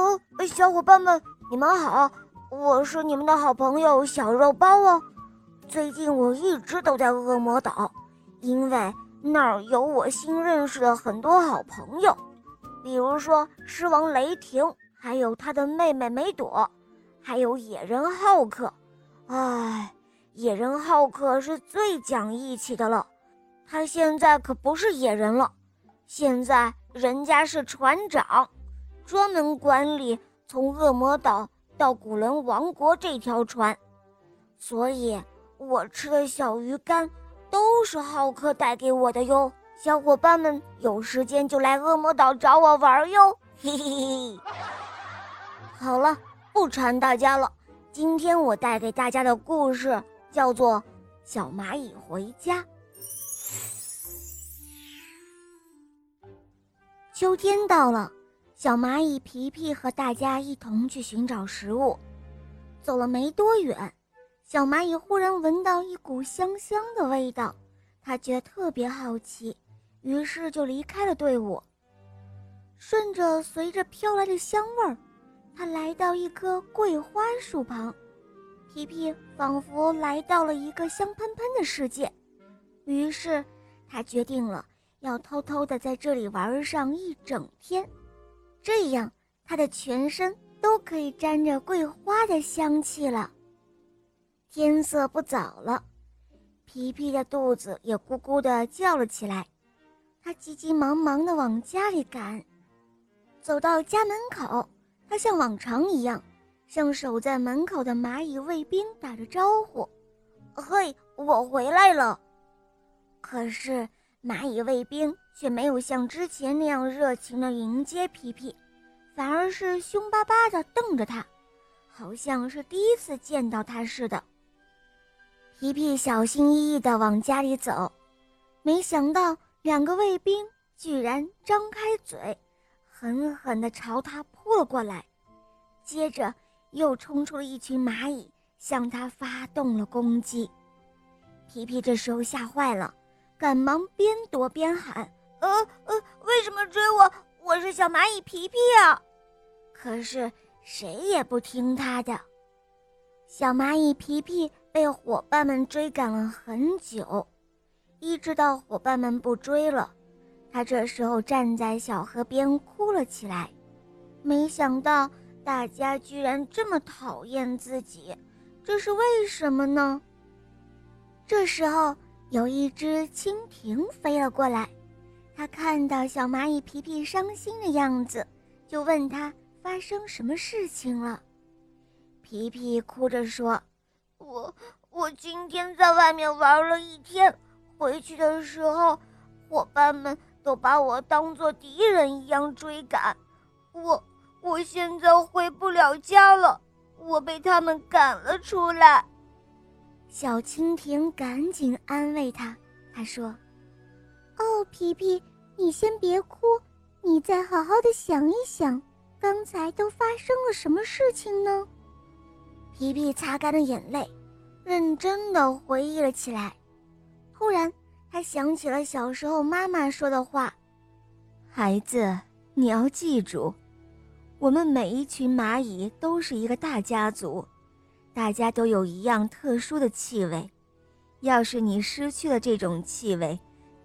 哦，小伙伴们，你们好，我是你们的好朋友小肉包哦。最近我一直都在恶魔岛，因为那儿有我新认识的很多好朋友，比如说狮王雷霆，还有他的妹妹梅朵，还有野人浩克。唉，野人浩克是最讲义气的了，他现在可不是野人了，现在人家是船长。专门管理从恶魔岛到古伦王国这条船，所以我吃的小鱼干都是浩克带给我的哟。小伙伴们有时间就来恶魔岛找我玩哟，嘿嘿嘿。好了，不馋大家了。今天我带给大家的故事叫做《小蚂蚁回家》。秋天到了。小蚂蚁皮皮和大家一同去寻找食物，走了没多远，小蚂蚁忽然闻到一股香香的味道，它觉得特别好奇，于是就离开了队伍。顺着随着飘来的香味儿，它来到一棵桂花树旁，皮皮仿佛来到了一个香喷喷的世界，于是他决定了要偷偷的在这里玩上一整天。这样，它的全身都可以沾着桂花的香气了。天色不早了，皮皮的肚子也咕咕地叫了起来。他急急忙忙地往家里赶，走到家门口，他像往常一样，向守在门口的蚂蚁卫兵打着招呼：“嘿，我回来了。”可是。蚂蚁卫兵却没有像之前那样热情地迎接皮皮，反而是凶巴巴地瞪着他，好像是第一次见到他似的。皮皮小心翼翼地往家里走，没想到两个卫兵居然张开嘴，狠狠地朝他扑了过来，接着又冲出了一群蚂蚁，向他发动了攻击。皮皮这时候吓坏了。赶忙边躲边喊：“，追我？我是小蚂蚁皮皮啊！”可是谁也不听他的。小蚂蚁皮皮被伙伴们追赶了很久，一直到伙伴们不追了，他这时候站在小河边哭了起来。没想到大家居然这么讨厌自己，这是为什么呢？这时候。有一只蜻蜓飞了过来，他看到小蚂蚁皮皮伤心的样子，就问他发生什么事情了。皮皮哭着说：“我我今天在外面玩了一天，回去的时候，伙伴们都把我当做敌人一样追赶，我我现在回不了家了，我被他们赶了出来。”小蜻蜓赶紧安慰他，他说：“，皮皮，你先别哭，你再好好的想一想，刚才都发生了什么事情呢？”皮皮擦干了眼泪，认真的回忆了起来。突然，他想起了小时候妈妈说的话：“孩子，你要记住，我们每一群蚂蚁都是一个大家族。”大家都有一样特殊的气味，要是你失去了这种气味，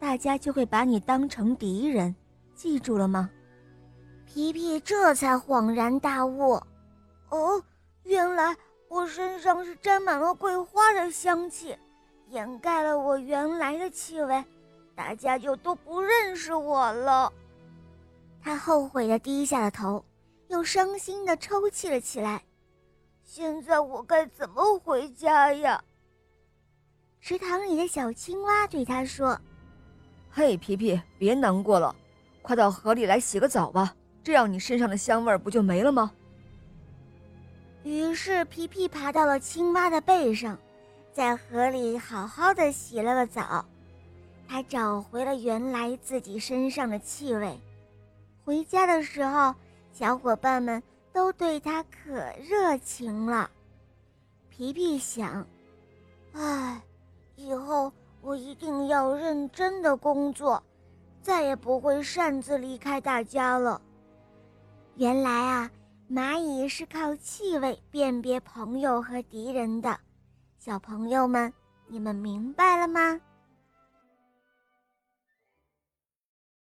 大家就会把你当成敌人，记住了吗？皮皮这才恍然大悟，哦，原来我身上是沾满了桂花的香气，掩盖了我原来的气味，大家就都不认识我了。他后悔的低下了头，又伤心的抽泣了起来。现在我该怎么回家呀？池塘里的小青蛙对他说：“嘿，皮皮，别难过了，快到河里来洗个澡吧，这样你身上的香味不就没了吗？”于是皮皮爬到了青蛙的背上，在河里好好的洗了个澡，他找回了原来自己身上的气味。回家的时候，小伙伴们。都对他可热情了，皮皮想：“唉，以后一定要认真的工作，再也不会擅自离开大家了。”原来啊，蚂蚁是靠气味辨别朋友和敌人的。小朋友们，你们明白了吗？